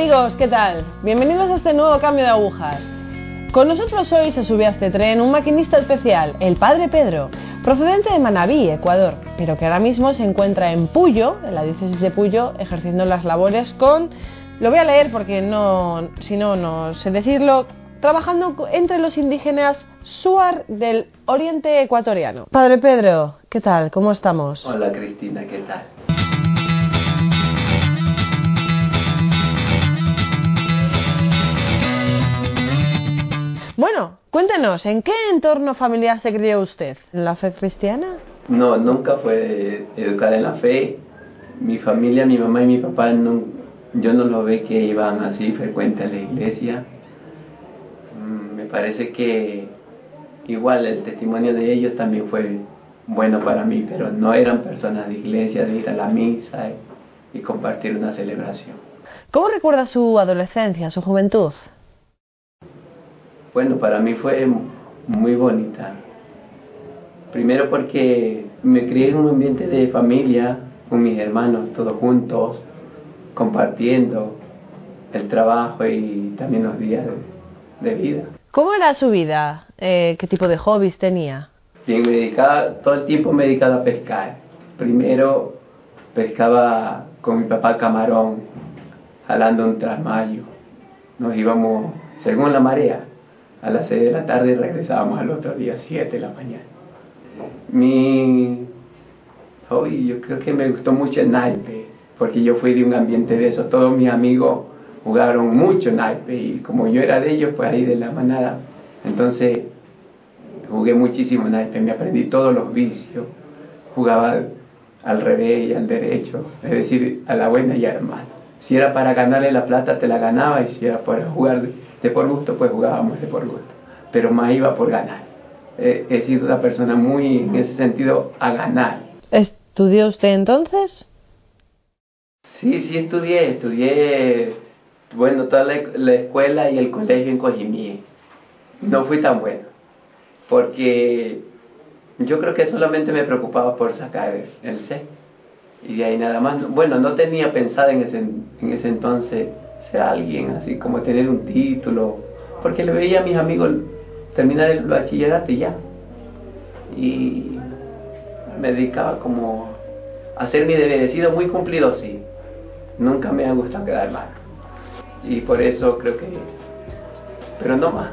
Amigos, ¿qué tal? Bienvenidos a este nuevo cambio de agujas. Con nosotros hoy se sube a este tren un maquinista especial, el Padre Pedro, procedente de Manabí, Ecuador, pero que ahora mismo se encuentra en Puyo, en la diócesis de Puyo, ejerciendo las labores con, lo voy a leer porque no, si no, no sé decirlo, trabajando entre los indígenas Suar del Oriente Ecuatoriano. Padre Pedro, ¿qué tal? ¿Cómo estamos? Hola Cristina, ¿qué tal? Bueno, cuéntenos, ¿en qué entorno familiar se crió usted? ¿En la fe cristiana? No, nunca fue educada en la fe. Mi familia, mi mamá y mi papá, no, yo no lo ve que iban así frecuente a la iglesia. Mm, me parece que igual el testimonio de ellos también fue bueno para mí, pero no eran personas de iglesia, de ir a la misa y, y compartir una celebración. ¿Cómo recuerda su adolescencia, su juventud? Bueno, para mí fue muy bonita. Primero porque me crié en un ambiente de familia, con mis hermanos, todos juntos, compartiendo el trabajo y también los días de, vida. ¿Cómo era su vida? Eh, ¿Qué tipo de hobbies tenía? Bien, me dedicaba, todo el tiempo me dedicaba a pescar. Primero pescaba con mi papá camarón, jalando un trasmayo. Nos íbamos según la marea a las 6 de la tarde y regresábamos al otro día, 7 de la mañana. Mi hobby, yo creo que me gustó mucho el naipe, porque yo fui de un ambiente de eso. Todos mis amigos jugaron mucho naipe y como yo era de ellos, pues ahí de la manada. Entonces jugué muchísimo naipe, me aprendí todos los vicios. Jugaba al revés y al derecho, es decir, a la buena y a la mala. Si era para ganarle la plata, te la ganaba y si era para jugar de por gusto, pues jugábamos de por gusto, pero más iba por ganar. he sido una persona muy, en ese sentido, a ganar. ¿Estudió usted entonces? Sí, sí estudié, estudié, bueno, toda la, escuela y el colegio en Cojimí. No fui tan bueno, porque yo creo que solamente me preocupaba por sacar el C. Y de ahí nada más, bueno, no tenía pensado en ese, en ese entonces ser alguien, así como tener un título, porque le veía a mis amigos terminar el bachillerato y ya. Y me dedicaba como a hacer mi deber, he sido muy cumplido, sí. Nunca me ha gustado quedar mal. Y por eso creo que... Pero no más.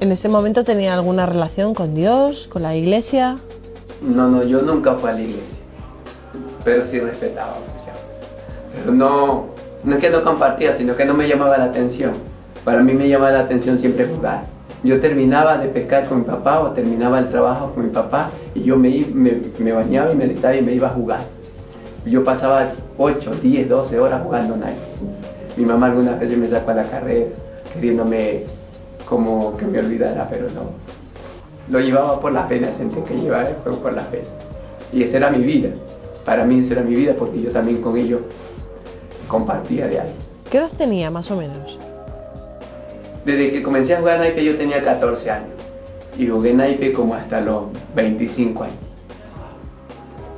¿En ese momento tenía alguna relación con Dios, con la iglesia? No, no, yo nunca fui a la iglesia. Pero sí respetaba. Pero no, no es que no compartía, sino que no me llamaba la atención. Para mí me llamaba la atención siempre jugar. Yo terminaba de pescar con mi papá o terminaba el trabajo con mi papá y yo me, me, bañaba y me listaba y me iba a jugar. Yo pasaba 8, 10, 12 horas jugando naipe. Mi mamá algunas veces me sacó a la carrera queriéndome como que me olvidara, pero no. Lo llevaba por la pena, sentí que llevaba el juego por la pena. Y esa era mi vida. Para mí esa era mi vida porque yo también con ellos compartía de ahí. ¿Qué edad tenía más o menos? Desde que comencé a jugar naipe yo tenía 14 años y jugué naipe como hasta los 25 años.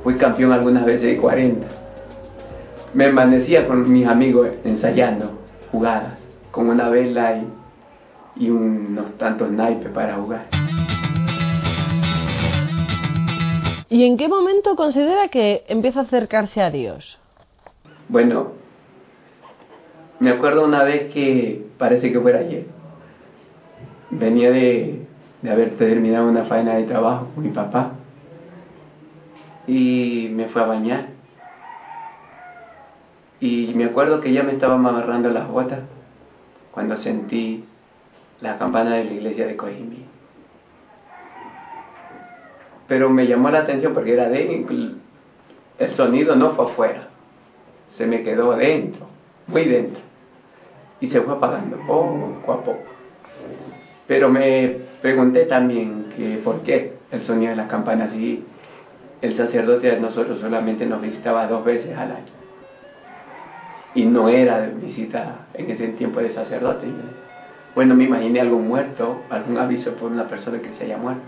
Fui campeón algunas veces de 40. Me amanecía con mis amigos ensayando jugadas con una vela y, y unos tantos naipes para jugar. ¿Y en qué momento considera que empieza a acercarse a Dios? Bueno, me acuerdo una vez que, parece que fuera ayer, venía de, de haber terminado una faena de trabajo con mi papá y me fue a bañar. Y me acuerdo que ya me estaba amarrando las botas cuando sentí la campana de la iglesia de Coimí. Pero me llamó la atención porque era de el sonido no fue afuera, se me quedó dentro, muy dentro y se fue apagando poco a poco. Pero me pregunté también que por qué el sonido de las campanas y el sacerdote de nosotros solamente nos visitaba dos veces al año. Y no era visita en ese tiempo de sacerdote. Bueno, me imaginé algún muerto, algún aviso por una persona que se haya muerto.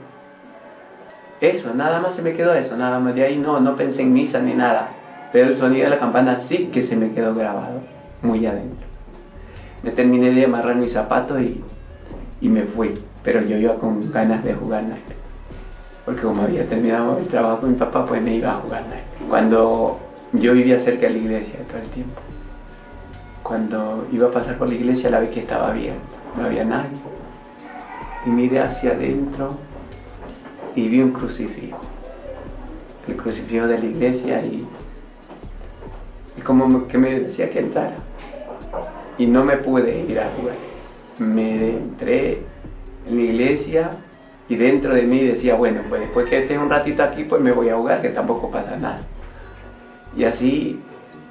Eso, nada más se me quedó eso, nada más de ahí no, no pensé en misa ni nada. Pero el sonido de la campana sí que se me quedó grabado, muy adentro. Me terminé de amarrar mis zapatos y, y me fui. Pero yo iba con ganas de jugar naipes. Porque como había terminado el trabajo con mi papá, pues me iba a jugar naipes. Cuando yo vivía cerca de la iglesia todo el tiempo. Cuando iba a pasar por la iglesia la vi que estaba abierta, no había nadie. Y miré hacia adentro y vi un crucifijo. El crucifijo de la iglesia y, y como que me decía que entrara. Y no me pude ir a jugar. Me entré en la iglesia y dentro de mí decía, bueno, pues después que esté un ratito aquí, pues me voy a jugar, que tampoco pasa nada. Y así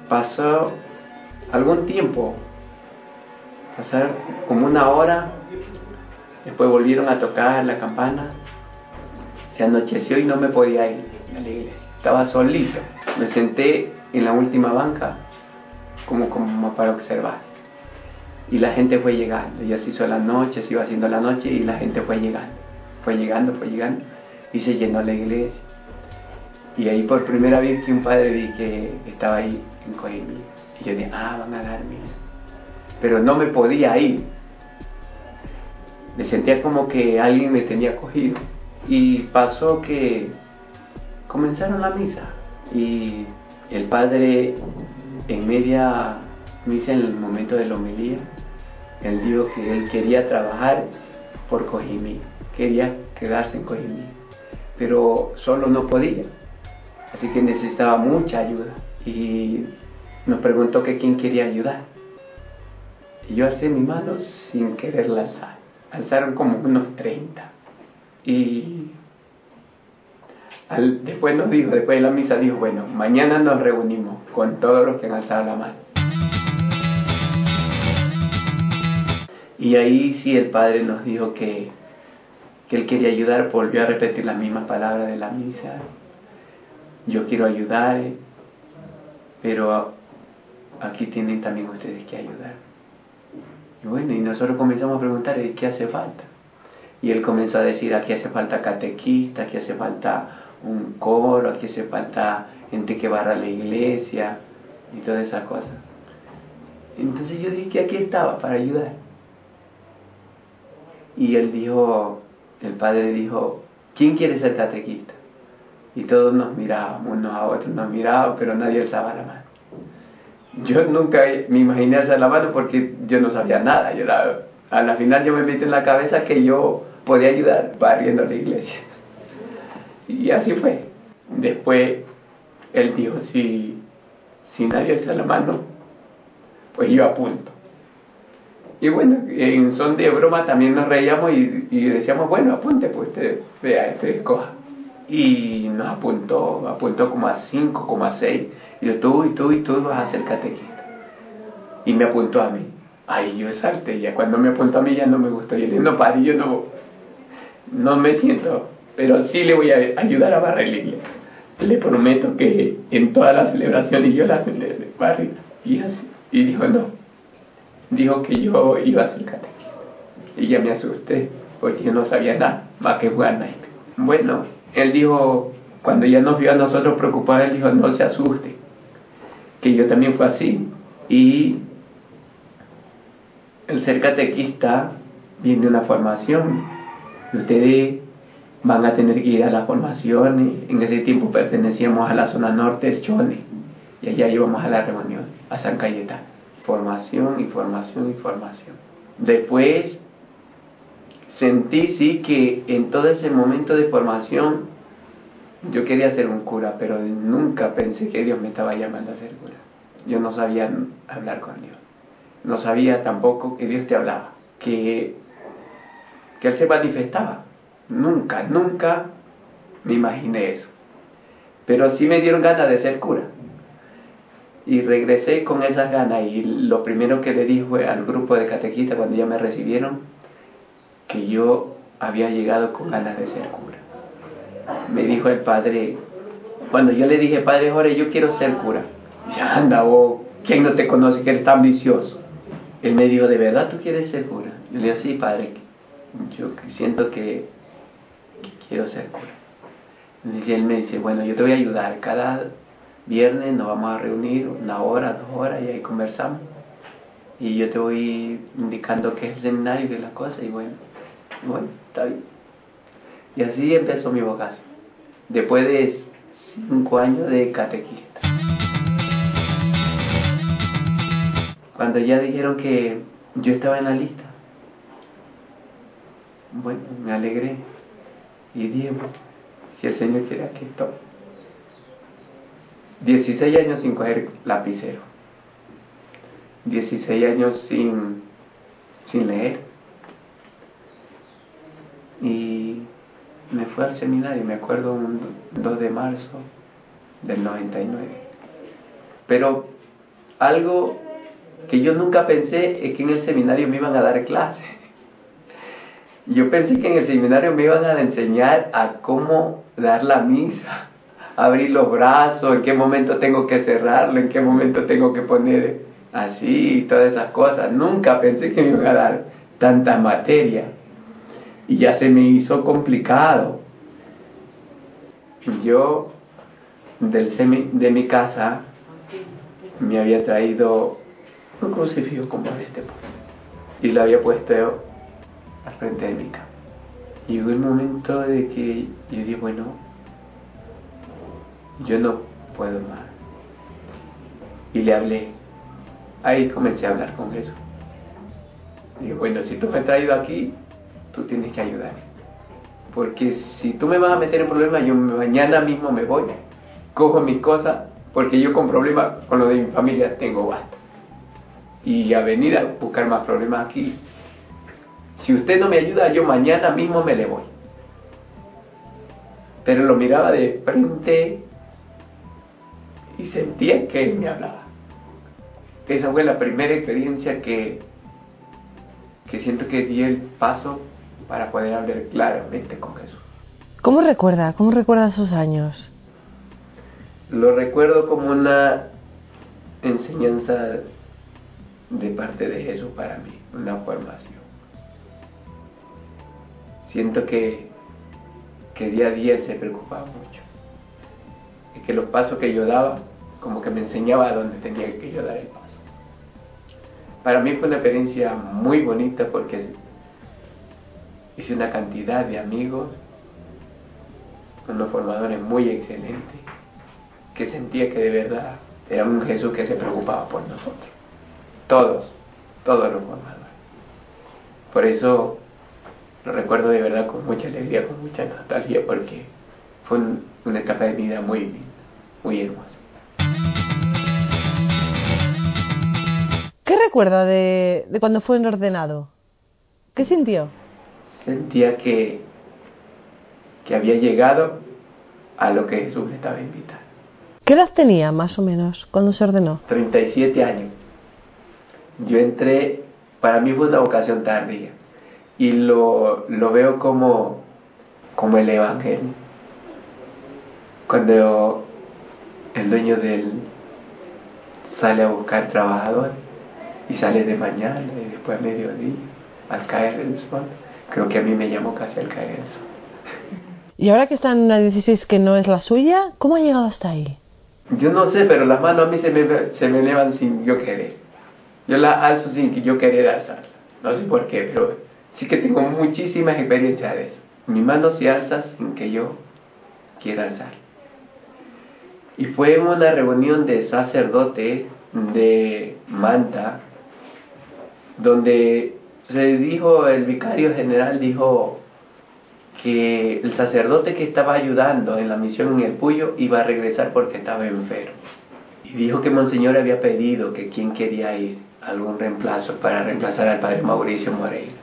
pasó algún tiempo, pasar como una hora, después volvieron a tocar la campana, se anocheció y no me podía ir a la iglesia, estaba solito, me senté en la última banca como, como para observar. Y la gente fue llegando, ya se hizo la noche, se iba haciendo la noche y la gente fue llegando, fue llegando, fue llegando y se llenó la iglesia. Y ahí por primera vez que un padre vi que estaba ahí en Coimí. Y yo dije, ah, van a dar misa. Pero no me podía ir. Me sentía como que alguien me tenía cogido. Y pasó que comenzaron la misa. Y el padre en media misa, en el momento de la homilía, él dijo que él quería trabajar por Cojimí, quería quedarse en Cojimí, pero solo no podía Así que necesitaba mucha ayuda. Y nos preguntó que quién quería ayudar. Y yo alcé mi mano sin quererla alzar. Alzaron como unos 30. Y después nos dijo, después de la misa dijo, bueno, mañana nos reunimos con todos los que han alzado la mano. Y ahí sí el Padre nos dijo que, que Él quería ayudar, volvió a repetir las mismas palabras de la misa yo quiero ayudar, eh, pero aquí tienen también ustedes que ayudar. Y bueno, y nosotros comenzamos a preguntar, ¿qué hace falta? Y él comenzó a decir, aquí hace falta catequista, aquí hace falta un coro, aquí hace falta gente que barra la iglesia y todas esas cosas. Entonces yo dije que aquí estaba para ayudar. Y él dijo, el padre dijo, ¿quién quiere ser catequista? y todos nos mirábamos unos a otros, nos mirábamos, pero nadie alzaba la mano. Yo nunca me imaginé alzar la mano porque yo no sabía nada. Yo a la final yo me metí en la cabeza que yo podía ayudar barriendo la iglesia. Y así fue. Después él dijo, si, si nadie alza la mano, pues yo apunto. Y bueno, en son de broma también nos reíamos y, y decíamos, bueno, apunte, pues usted vea, este escoja y nos apuntó, apuntó como a 5, como a 6. Y yo, tú y tú y tú vas a ser catequista. Y me apuntó a mí. Ahí yo salté, ya cuando me apuntó a mí ya no me gustó. Y le no, padre, yo no, no me siento, pero sí le voy a ayudar a barrer la iglesia. Le prometo que en todas las celebraciones yo la barrio. Y así. Y dijo, no. Dijo que yo iba a ser catequista. Y ya me asusté, porque yo no sabía nada, más que jugar naipe. Bueno, él dijo, cuando ya nos vio a nosotros preocupados, él dijo, no se asuste, que yo también fue así. Y el ser catequista viene de una formación. Ustedes van a tener que ir a la formación. En ese tiempo pertenecíamos a la zona norte del Chone. Y allá íbamos a la reunión, a San Cayetano. Formación y formación y formación. Después sentí sí que en todo ese momento de formación yo quería ser un cura, pero nunca pensé que Dios me estaba llamando a ser cura. Yo no sabía hablar con Dios. No sabía tampoco que Dios te hablaba, que, que Él se manifestaba. Nunca, nunca me imaginé eso. Pero sí me dieron ganas de ser cura. Y regresé con esas ganas y lo primero que le dije al grupo de catequistas cuando ya me recibieron, que yo había llegado con ganas de ser cura. Me dijo el padre, cuando yo le dije, padre Jorge, yo quiero ser cura. Dice, anda, vos, ¿quién no te conoce que eres tan vicioso? Él me dijo, ¿de verdad tú quieres ser cura? Yo le dije, sí, padre, yo siento que, quiero ser cura. Y él me dice, bueno, yo te voy a ayudar. Cada viernes nos vamos a reunir una hora, dos horas y ahí conversamos. y yo te voy indicando qué es el seminario y de las cosas y bueno, bueno, está bien. Y así empezó mi vocación. Después de cinco años de catequista. Cuando ya dijeron que yo estaba en la lista, bueno, me alegré y dije, si el Señor quiere, aquí estoy. 16 años sin coger lapicero. 16 años sin, sin leer. Y me fui al seminario, me acuerdo un 2 de marzo del 99. Pero algo que yo nunca pensé es que en el seminario me iban a dar clases. Yo pensé que en el seminario me iban a enseñar a cómo dar la misa, abrir los brazos, en qué momento tengo que cerrarlo, en qué momento tengo que poner así y todas esas cosas. Nunca pensé que me iban a dar tanta materia. Y ya se me hizo complicado. Yo del de mi casa me había traído un crucifijo como este y lo había puesto al frente de mi cama. Llegó el momento de que yo dije, bueno, yo no puedo más. Y le hablé. Ahí comencé a hablar con Jesús. Dije, bueno, si tú me has traído aquí, tú tienes que ayudarme. Porque si tú me vas a meter en problemas, yo mañana mismo me voy, cojo mis cosas, porque yo con problemas con lo de mi familia tengo basta. Y a venir a buscar más problemas aquí. Si usted no me ayuda, yo mañana mismo me le voy. Pero lo miraba de frente y sentía que él me hablaba. Esa fue la primera experiencia que, que siento que di el paso para poder hablar claramente con Jesús. ¿Cómo recuerda? ¿Cómo recuerda esos años? Lo recuerdo como una enseñanza de parte de Jesús para mí, una formación. Siento que, que día a día se preocupaba mucho. Y que los pasos que yo daba, como que me enseñaba a dónde tenía que yo dar el paso. Para mí fue una experiencia muy bonita porque hice una cantidad de amigos, unos formadores muy excelentes, que sentía que de verdad era un Jesús que se preocupaba por nosotros. Todos, todos los formadores. Por eso lo recuerdo de verdad con mucha alegría, con mucha nostalgia, porque fue una etapa de vida muy muy hermosa. ¿Qué recuerda de, de cuando fue ordenado? ¿Qué sintió? sentía que, que había llegado a lo que Jesús le estaba invitando. ¿Qué edad tenía más o menos cuando se ordenó? 37 años. Yo entré, para mí fue una vocación tardía y lo, lo veo como, como el Evangelio. Cuando el dueño del sale a buscar trabajadores y sale de mañana y después a mediodía al caer del sol creo que a mí me llamó casi al caer eso. Y ahora que está en una 16 que no es la suya, ¿cómo ha llegado hasta ahí? Yo no sé, pero las manos a mí se me, se me elevan sin yo querer. Yo las alzo sin que yo querer alzarlas. No sé por qué, pero sí que tengo muchísimas experiencias de eso. Mi mano se alza sin que yo quiera alzar. Y fue en una reunión de sacerdote de Manta, donde se dijo, el vicario general dijo que el sacerdote que estaba ayudando en la misión en el Puyo iba a regresar porque estaba enfermo. Y dijo que Monseñor había pedido que quien quería ir, algún reemplazo para reemplazar al padre Mauricio Moreira.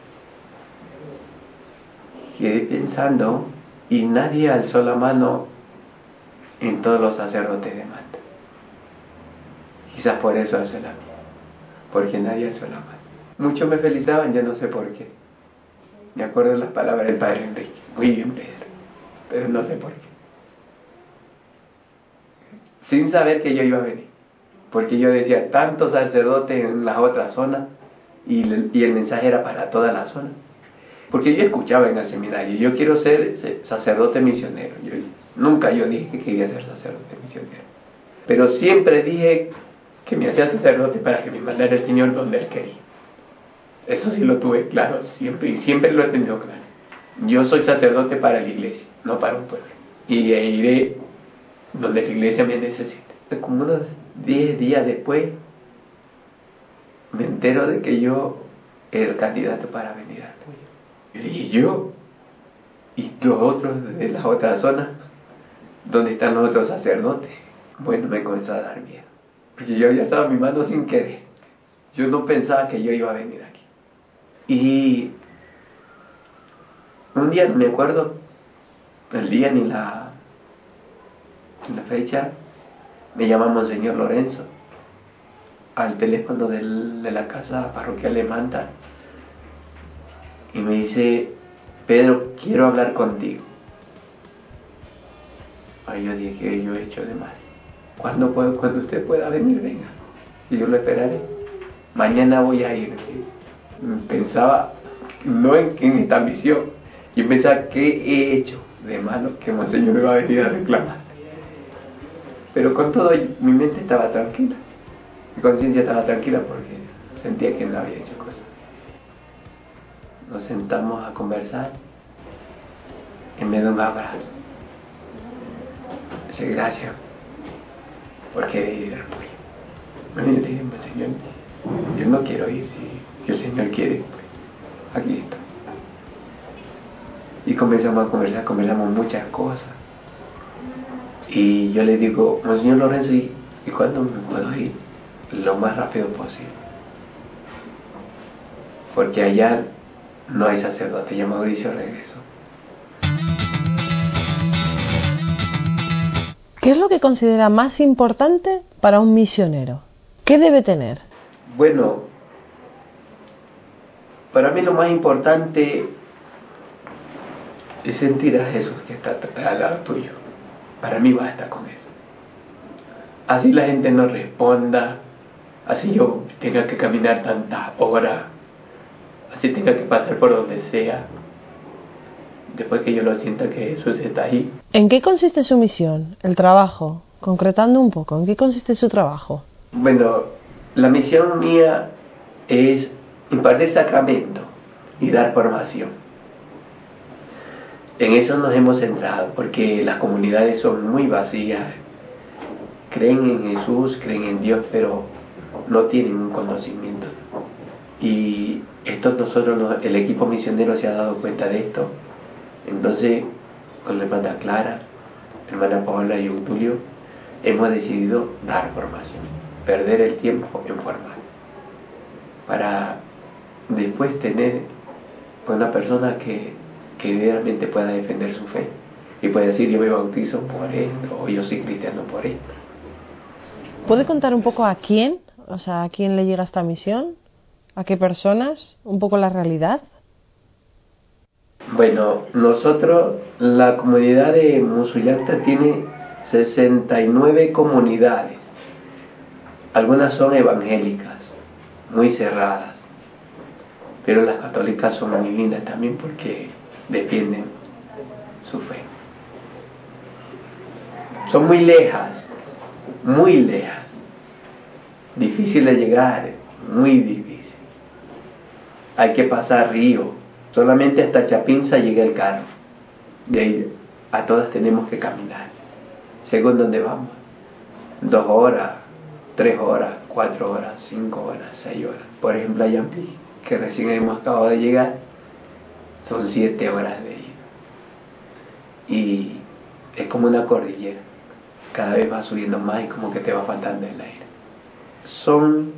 Quedé pensando y nadie alzó la mano en todos los sacerdotes de Manta. Quizás por eso alzó la mía, porque nadie alzó la mano. Muchos me felicitaban, ya no sé por qué. Me acuerdo de las palabras del padre Enrique. Muy bien, Pedro. Pero no sé por qué. Sin saber que yo iba a venir. Porque yo decía, tantos sacerdotes en la otra zona y, el mensaje era para toda la zona. Porque yo escuchaba en el seminario, yo quiero ser sacerdote misionero. nunca yo dije que quería ser sacerdote misionero. Pero siempre dije que me hacía sacerdote para que me mandara el Señor donde Él quería. Eso sí lo tuve claro siempre y siempre lo he tenido claro. Yo soy sacerdote para la iglesia, no para un pueblo. Y iré donde la iglesia me necesite. Como unos 10 días después, me entero de que yo era el candidato para venir al tuyo. Y yo, y los otros de las otras zonas, donde están los otros sacerdotes. Bueno, me comenzó a dar miedo. Porque yo había estado mi mano sin querer. Yo no pensaba que yo iba a venir aquí. Y un día no me acuerdo el día ni la, fecha, me llama señor Lorenzo al teléfono de la casa parroquial de Manta y me dice, Pedro, quiero hablar contigo. Ahí yo dije, yo he hecho de mal. ¿Cuándo puedo, cuando usted pueda venir, venga. Y yo lo esperaré. Mañana voy a ir. Pensaba no en, en esta misión. Yo pensaba, ¿qué he hecho de malo que Monseñor me va a venir a reclamar? Pero con todo, mi mente estaba tranquila. Mi conciencia estaba tranquila porque sentía que no había hecho cosas. Nos sentamos a conversar y me da un abrazo. Dice, gracias por querer ir al Señor, yo no quiero ir, si el Señor quiere, aquí estoy. Y comenzamos a conversar, conversamos muchas cosas. Y yo le digo, Señor Lorenzo, ¿y, ¿y cuándo me puedo ir? lo más rápido posible. Porque allá no hay sacerdote, ya Mauricio regresó. ¿Qué es lo que considera más importante para un misionero? ¿Qué debe tener? Bueno, para mí lo más importante es sentir a Jesús que está al lado tuyo. Para mí basta con eso. Así la gente no responda, así yo tenga que caminar tanta hora, así tenga que pasar por donde sea, después que yo lo sienta que Jesús está ahí. ¿En qué consiste su misión, el trabajo? Concretando un poco, ¿en qué consiste su trabajo? Bueno, la misión mía es impartir sacramento y dar formación. En eso nos hemos centrado, porque las comunidades son muy vacías. Creen en Jesús, creen en Dios, pero no tienen un conocimiento. Y esto nosotros, el equipo misionero se ha dado cuenta de esto. Entonces, con la hermana Clara, hermana Paola y Tulio, hemos decidido dar formación, perder el tiempo en formar, para después tener una persona que, que realmente pueda defender su fe y pueda decir yo me bautizo por esto o yo soy cristiano por esto. ¿Puede contar un poco a quién o sea, ¿a quién le llega esta misión? ¿A qué personas? ¿Un poco la realidad? Bueno, nosotros, la comunidad de Musuyacta tiene 69 comunidades. Algunas son evangélicas, muy cerradas, pero las católicas son muy lindas también porque defienden su fe. Son muy lejas, muy lejas difícil de llegar, muy difícil. Hay que pasar río, solamente hasta Chapinza llega el carro. De ahí a todas tenemos que caminar, según donde vamos. Dos horas, tres horas, cuatro horas, cinco horas, seis horas. Por ejemplo, a Yampi, que recién hemos acabado de llegar, son siete horas de ida. Y es como una cordillera. Cada vez va subiendo más y como que te va faltando el aire son,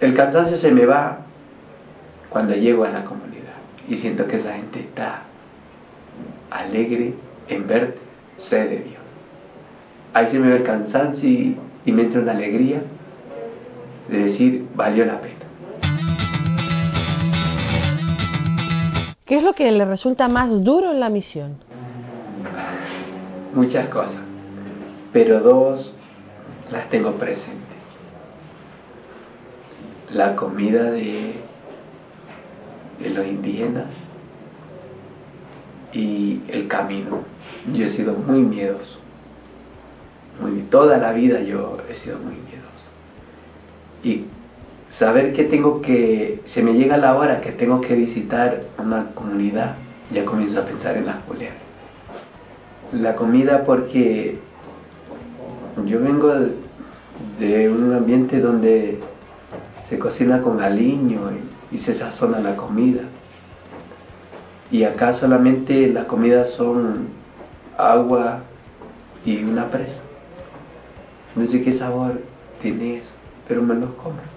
el cansancio se me va cuando llego a la comunidad y siento que esa gente está alegre en verte, sé de Dios. Ahí se me ve el cansancio y, y me entra una alegría de decir, valió la pena. ¿Qué es lo que le resulta más duro en la misión? Muchas cosas, pero dos las tengo presentes la comida de, los indígenas y el camino. Yo he sido muy miedoso. Muy, toda la vida yo he sido muy miedoso. y saber que tengo que, se me llega la hora que tengo que visitar una comunidad, ya comienzo a pensar en las mujeres. La comida porque yo vengo de un ambiente donde se cocina con aliño y, se sazona la comida. Y acá solamente las comidas son agua y una presa. No sé qué sabor tiene eso, pero me lo como.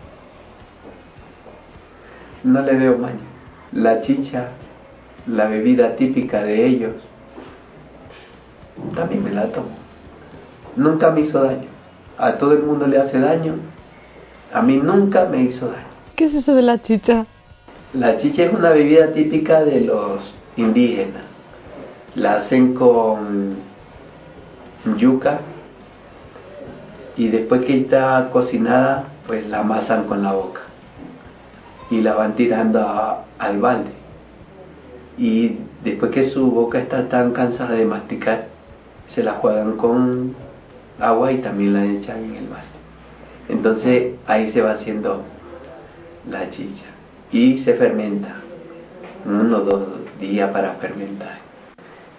No le veo maña. La chicha, la bebida típica de ellos, también me la tomo. Nunca me hizo daño. A todo el mundo le hace daño. A mí nunca me hizo daño. ¿Qué es eso de la chicha? La chicha es una bebida típica de los indígenas. La hacen con yuca y después que está cocinada, pues la amasan con la boca y la van tirando al balde. Y después que su boca está tan cansada de masticar, se la juegan con agua y también la echan en el balde. Entonces ahí se va haciendo la chicha y se fermenta, uno o dos días para fermentar.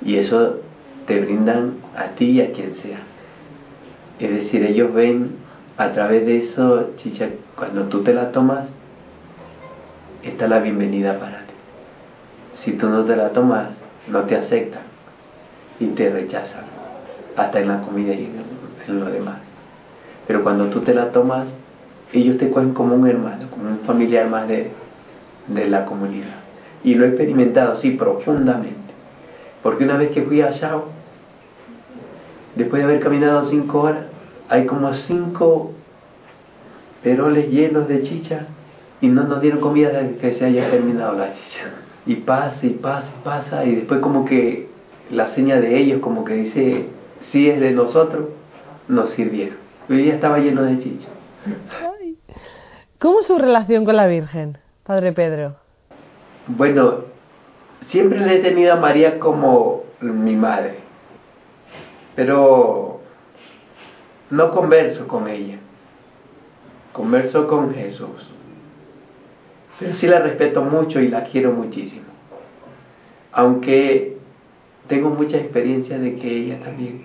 Y eso te brindan a ti y a quien sea. Es decir, ellos ven a través de eso, chicha, cuando tú te la tomas, está la bienvenida para ti. Si tú no te la tomas, no te aceptan y te rechazan, hasta en la comida y en, lo demás. Pero cuando tú te la tomas, ellos te cogen como un hermano, como un familiar más de, de la comunidad. Y lo he experimentado, sí, profundamente. Porque una vez que fui a Chao, después de haber caminado cinco horas, hay como cinco peroles llenos de chicha y no nos dieron comida hasta que se haya terminado la chicha. Y pasa y pasa y pasa y después como que la seña de ellos como que dice, si es de nosotros, nos sirvieron. Pero ya estaba lleno de chicha. ¿Cómo es su relación con la Virgen, Padre Pedro? Bueno, siempre le he tenido a María como mi madre, pero no converso con ella, converso con Jesús. Pero sí la respeto mucho y la quiero muchísimo. Aunque tengo mucha experiencia de que ella también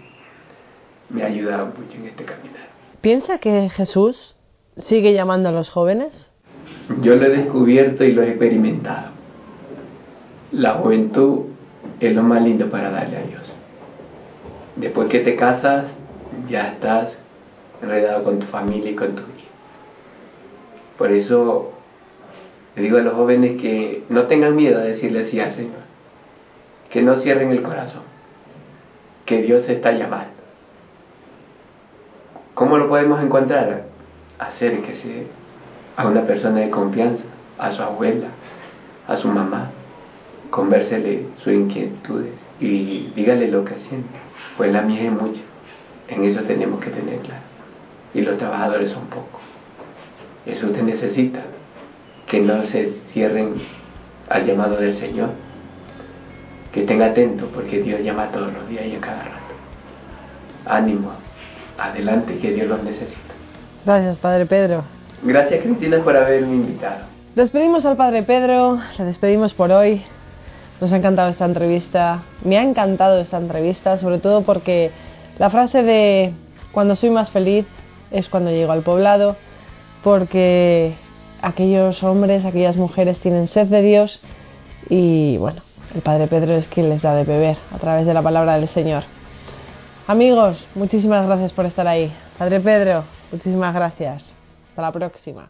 me ha ayudado mucho en este caminar. ¿Piensa que Jesús sigue llamando a los jóvenes? Yo lo he descubierto y lo he experimentado. La juventud es lo más lindo para darle a Dios. Después que te casas, ya estás enredado con tu familia y con tu vida. Por eso le digo a los jóvenes que no tengan miedo a decirle sí al Señor, que no cierren el corazón, que Dios está llamando. ¿Cómo lo podemos encontrar? Acérquese a una persona de confianza, a su abuela, a su mamá, convérsele sus inquietudes y dígale lo que siente, pues la mía es mucha, en eso tenemos que tenerla. Y los trabajadores son pocos. Eso usted necesita que no se cierren al llamado del Señor, que estén atentos porque Dios llama todos los días y a cada rato. Ánimo, adelante que Dios los necesita. Gracias, Padre Pedro. Gracias, Cristina, por haberme invitado. Despedimos al Padre Pedro, le despedimos por hoy. Nos ha encantado esta entrevista, me ha encantado esta entrevista, sobre todo porque la frase de cuando soy más feliz es cuando llego al poblado, porque aquellos hombres, aquellas mujeres tienen sed de Dios y bueno, el Padre Pedro es quien les da de beber a través de la palabra del Señor. Amigos, muchísimas gracias por estar ahí. Padre Pedro, muchísimas gracias. Hasta la próxima.